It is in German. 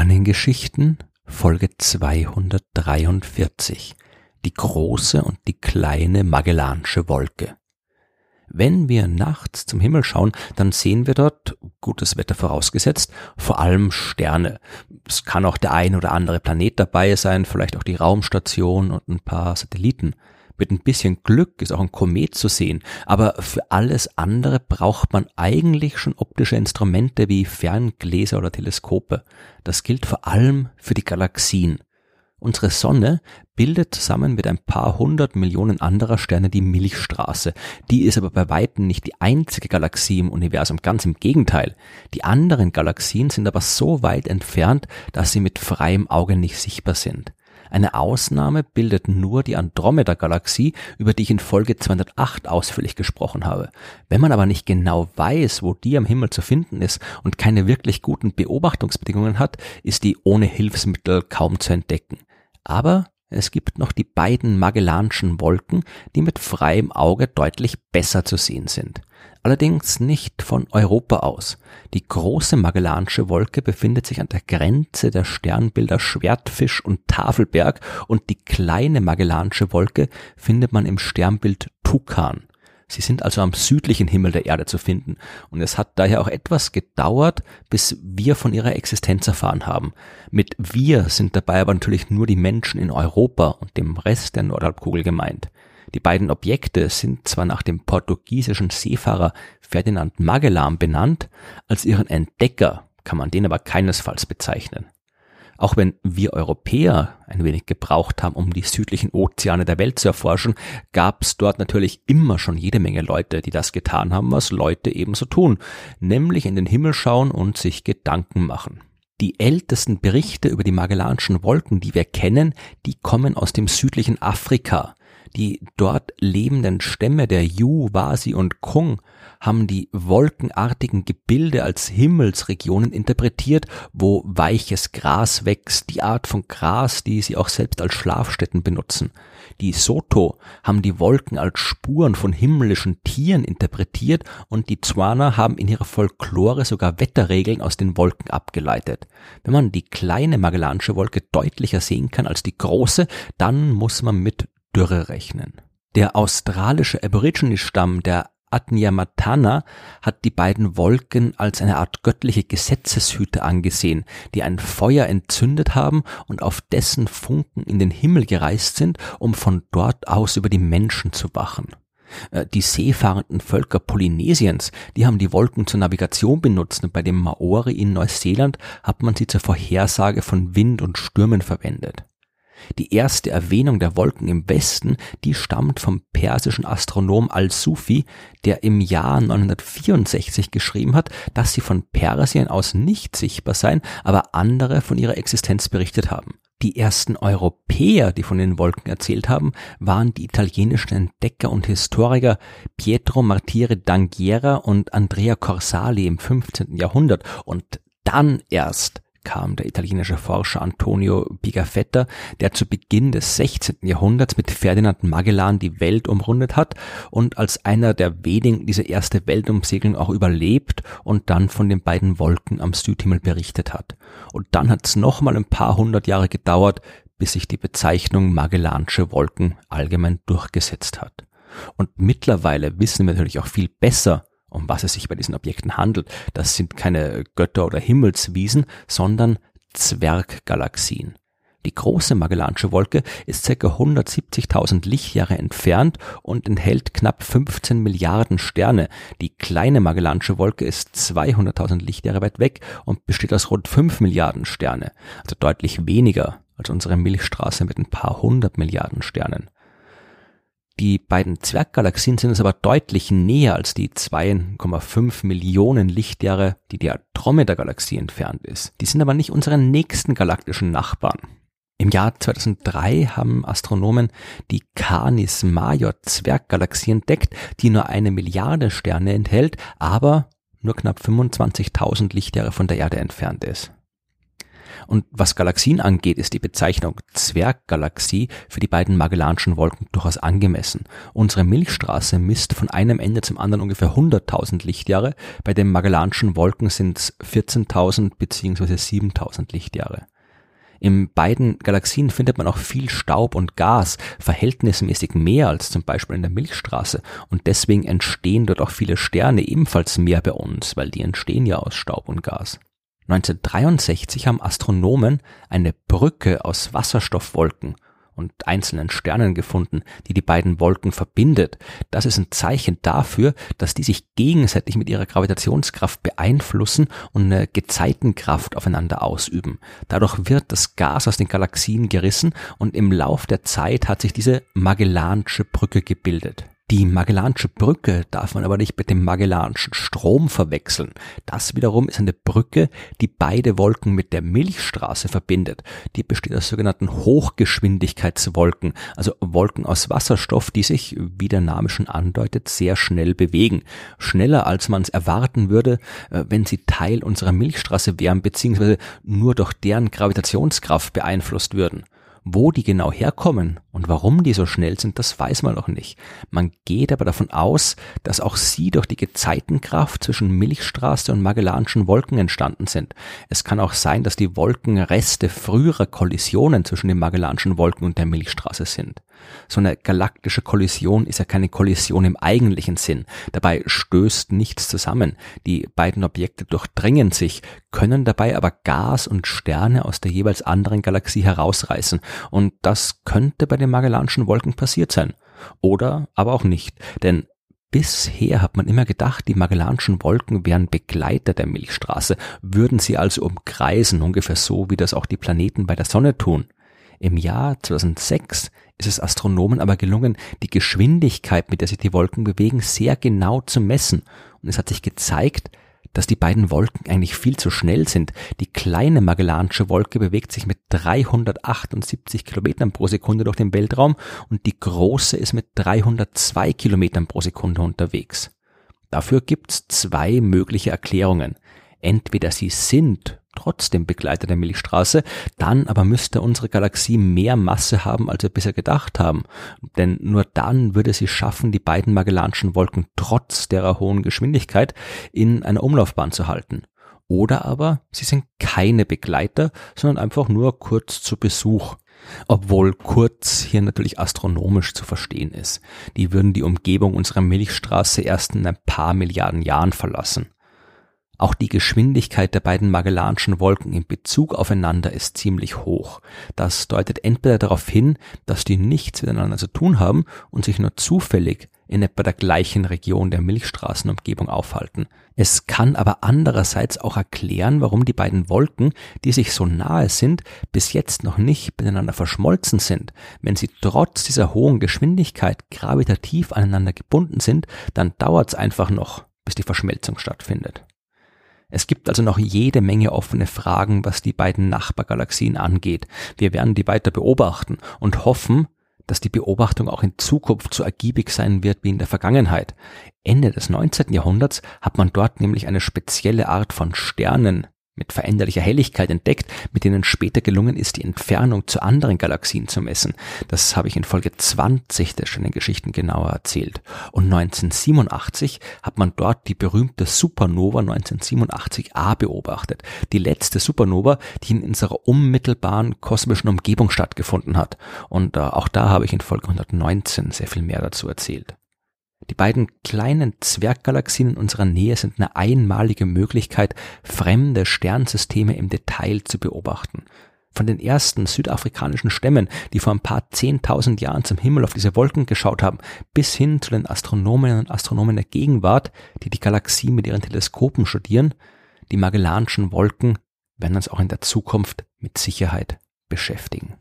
Sternengeschichten Folge 243 Die große und die kleine Magellansche Wolke. Wenn wir nachts zum Himmel schauen, dann sehen wir dort, gutes Wetter vorausgesetzt, vor allem Sterne. Es kann auch der ein oder andere Planet dabei sein, vielleicht auch die Raumstation und ein paar Satelliten. Mit ein bisschen Glück ist auch ein Komet zu sehen, aber für alles andere braucht man eigentlich schon optische Instrumente wie Ferngläser oder Teleskope. Das gilt vor allem für die Galaxien. Unsere Sonne bildet zusammen mit ein paar hundert Millionen anderer Sterne die Milchstraße. Die ist aber bei weitem nicht die einzige Galaxie im Universum, ganz im Gegenteil. Die anderen Galaxien sind aber so weit entfernt, dass sie mit freiem Auge nicht sichtbar sind. Eine Ausnahme bildet nur die Andromeda-Galaxie, über die ich in Folge 208 ausführlich gesprochen habe. Wenn man aber nicht genau weiß, wo die am Himmel zu finden ist und keine wirklich guten Beobachtungsbedingungen hat, ist die ohne Hilfsmittel kaum zu entdecken. Aber es gibt noch die beiden Magellanschen Wolken, die mit freiem Auge deutlich besser zu sehen sind allerdings nicht von Europa aus. Die große Magellansche Wolke befindet sich an der Grenze der Sternbilder Schwertfisch und Tafelberg und die kleine Magellansche Wolke findet man im Sternbild Tukan. Sie sind also am südlichen Himmel der Erde zu finden und es hat daher auch etwas gedauert, bis wir von ihrer Existenz erfahren haben. Mit wir sind dabei aber natürlich nur die Menschen in Europa und dem Rest der Nordhalbkugel gemeint. Die beiden Objekte sind zwar nach dem portugiesischen Seefahrer Ferdinand Magellan benannt, als ihren Entdecker kann man den aber keinesfalls bezeichnen. Auch wenn wir Europäer ein wenig gebraucht haben, um die südlichen Ozeane der Welt zu erforschen, gab es dort natürlich immer schon jede Menge Leute, die das getan haben, was Leute ebenso tun, nämlich in den Himmel schauen und sich Gedanken machen. Die ältesten Berichte über die Magellanschen Wolken, die wir kennen, die kommen aus dem südlichen Afrika, die dort lebenden Stämme der Yu, Wasi und Kung haben die wolkenartigen Gebilde als Himmelsregionen interpretiert, wo weiches Gras wächst, die Art von Gras, die sie auch selbst als Schlafstätten benutzen. Die Soto haben die Wolken als Spuren von himmlischen Tieren interpretiert und die Zwana haben in ihrer Folklore sogar Wetterregeln aus den Wolken abgeleitet. Wenn man die kleine Magellansche Wolke deutlicher sehen kann als die große, dann muss man mit Dürre rechnen. Der australische Aborigine-Stamm der Adnyamatana hat die beiden Wolken als eine Art göttliche Gesetzeshüte angesehen, die ein Feuer entzündet haben und auf dessen Funken in den Himmel gereist sind, um von dort aus über die Menschen zu wachen. Äh, die seefahrenden Völker Polynesiens, die haben die Wolken zur Navigation benutzt und bei den Maori in Neuseeland hat man sie zur Vorhersage von Wind und Stürmen verwendet. Die erste Erwähnung der Wolken im Westen, die stammt vom persischen Astronom Al-Sufi, der im Jahr 964 geschrieben hat, dass sie von Persien aus nicht sichtbar seien, aber andere von ihrer Existenz berichtet haben. Die ersten Europäer, die von den Wolken erzählt haben, waren die italienischen Entdecker und Historiker Pietro Martire d'Anghiera und Andrea Corsali im 15. Jahrhundert und dann erst kam der italienische Forscher Antonio Pigafetta, der zu Beginn des 16. Jahrhunderts mit Ferdinand Magellan die Welt umrundet hat und als einer der wenigen diese erste Weltumsegelung auch überlebt und dann von den beiden Wolken am Südhimmel berichtet hat. Und dann hat es nochmal ein paar hundert Jahre gedauert, bis sich die Bezeichnung Magellansche Wolken allgemein durchgesetzt hat. Und mittlerweile wissen wir natürlich auch viel besser, um was es sich bei diesen Objekten handelt. Das sind keine Götter oder Himmelswiesen, sondern Zwerggalaxien. Die große Magellansche Wolke ist ca. 170.000 Lichtjahre entfernt und enthält knapp 15 Milliarden Sterne. Die kleine Magellansche Wolke ist 200.000 Lichtjahre weit weg und besteht aus rund 5 Milliarden Sterne, also deutlich weniger als unsere Milchstraße mit ein paar hundert Milliarden Sternen. Die beiden Zwerggalaxien sind es aber deutlich näher als die 2,5 Millionen Lichtjahre, die die Andromeda-Galaxie entfernt ist. Die sind aber nicht unsere nächsten galaktischen Nachbarn. Im Jahr 2003 haben Astronomen die Canis Major Zwerggalaxie entdeckt, die nur eine Milliarde Sterne enthält, aber nur knapp 25.000 Lichtjahre von der Erde entfernt ist. Und was Galaxien angeht, ist die Bezeichnung Zwerggalaxie für die beiden Magellanischen Wolken durchaus angemessen. Unsere Milchstraße misst von einem Ende zum anderen ungefähr 100.000 Lichtjahre, bei den Magellanischen Wolken sind es 14.000 bzw. 7.000 Lichtjahre. In beiden Galaxien findet man auch viel Staub und Gas, verhältnismäßig mehr als zum Beispiel in der Milchstraße. Und deswegen entstehen dort auch viele Sterne ebenfalls mehr bei uns, weil die entstehen ja aus Staub und Gas. 1963 haben Astronomen eine Brücke aus Wasserstoffwolken und einzelnen Sternen gefunden, die die beiden Wolken verbindet. Das ist ein Zeichen dafür, dass die sich gegenseitig mit ihrer Gravitationskraft beeinflussen und eine Gezeitenkraft aufeinander ausüben. Dadurch wird das Gas aus den Galaxien gerissen und im Lauf der Zeit hat sich diese Magellansche Brücke gebildet. Die Magellansche Brücke darf man aber nicht mit dem Magellanschen Strom verwechseln. Das wiederum ist eine Brücke, die beide Wolken mit der Milchstraße verbindet. Die besteht aus sogenannten Hochgeschwindigkeitswolken, also Wolken aus Wasserstoff, die sich, wie der Name schon andeutet, sehr schnell bewegen. Schneller als man es erwarten würde, äh, wenn sie Teil unserer Milchstraße wären, beziehungsweise nur durch deren Gravitationskraft beeinflusst würden. Wo die genau herkommen und warum die so schnell sind, das weiß man noch nicht. Man geht aber davon aus, dass auch sie durch die Gezeitenkraft zwischen Milchstraße und Magellanischen Wolken entstanden sind. Es kann auch sein, dass die Wolken Reste früherer Kollisionen zwischen den Magellanischen Wolken und der Milchstraße sind. So eine galaktische Kollision ist ja keine Kollision im eigentlichen Sinn. Dabei stößt nichts zusammen. Die beiden Objekte durchdringen sich, können dabei aber Gas und Sterne aus der jeweils anderen Galaxie herausreißen. Und das könnte bei den Magellanischen Wolken passiert sein. Oder aber auch nicht. Denn Bisher hat man immer gedacht, die Magellanischen Wolken wären Begleiter der Milchstraße, würden sie also umkreisen, ungefähr so, wie das auch die Planeten bei der Sonne tun. Im Jahr 2006 ist es Astronomen aber gelungen, die Geschwindigkeit, mit der sich die Wolken bewegen, sehr genau zu messen. Und es hat sich gezeigt, dass die beiden Wolken eigentlich viel zu schnell sind. Die kleine Magellansche Wolke bewegt sich mit 378 Kilometern pro Sekunde durch den Weltraum und die große ist mit 302 Kilometern pro Sekunde unterwegs. Dafür gibt's zwei mögliche Erklärungen. Entweder sie sind trotzdem Begleiter der Milchstraße, dann aber müsste unsere Galaxie mehr Masse haben, als wir bisher gedacht haben. Denn nur dann würde sie schaffen, die beiden Magellanischen Wolken trotz derer hohen Geschwindigkeit in einer Umlaufbahn zu halten. Oder aber sie sind keine Begleiter, sondern einfach nur kurz zu Besuch. Obwohl kurz hier natürlich astronomisch zu verstehen ist. Die würden die Umgebung unserer Milchstraße erst in ein paar Milliarden Jahren verlassen. Auch die Geschwindigkeit der beiden Magellanischen Wolken in Bezug aufeinander ist ziemlich hoch. Das deutet entweder darauf hin, dass die nichts miteinander zu tun haben und sich nur zufällig in etwa der gleichen Region der Milchstraßenumgebung aufhalten. Es kann aber andererseits auch erklären, warum die beiden Wolken, die sich so nahe sind, bis jetzt noch nicht miteinander verschmolzen sind. Wenn sie trotz dieser hohen Geschwindigkeit gravitativ aneinander gebunden sind, dann dauert es einfach noch, bis die Verschmelzung stattfindet. Es gibt also noch jede Menge offene Fragen, was die beiden Nachbargalaxien angeht. Wir werden die weiter beobachten und hoffen, dass die Beobachtung auch in Zukunft so ergiebig sein wird wie in der Vergangenheit. Ende des 19. Jahrhunderts hat man dort nämlich eine spezielle Art von Sternen mit veränderlicher Helligkeit entdeckt, mit denen später gelungen ist, die Entfernung zu anderen Galaxien zu messen. Das habe ich in Folge 20 der schönen Geschichten genauer erzählt. Und 1987 hat man dort die berühmte Supernova 1987a beobachtet. Die letzte Supernova, die in unserer unmittelbaren kosmischen Umgebung stattgefunden hat. Und äh, auch da habe ich in Folge 119 sehr viel mehr dazu erzählt. Die beiden kleinen Zwerggalaxien in unserer Nähe sind eine einmalige Möglichkeit, fremde Sternsysteme im Detail zu beobachten. Von den ersten südafrikanischen Stämmen, die vor ein paar zehntausend Jahren zum Himmel auf diese Wolken geschaut haben, bis hin zu den Astronominnen und Astronomen der Gegenwart, die die Galaxie mit ihren Teleskopen studieren, die Magellanischen Wolken werden uns auch in der Zukunft mit Sicherheit beschäftigen.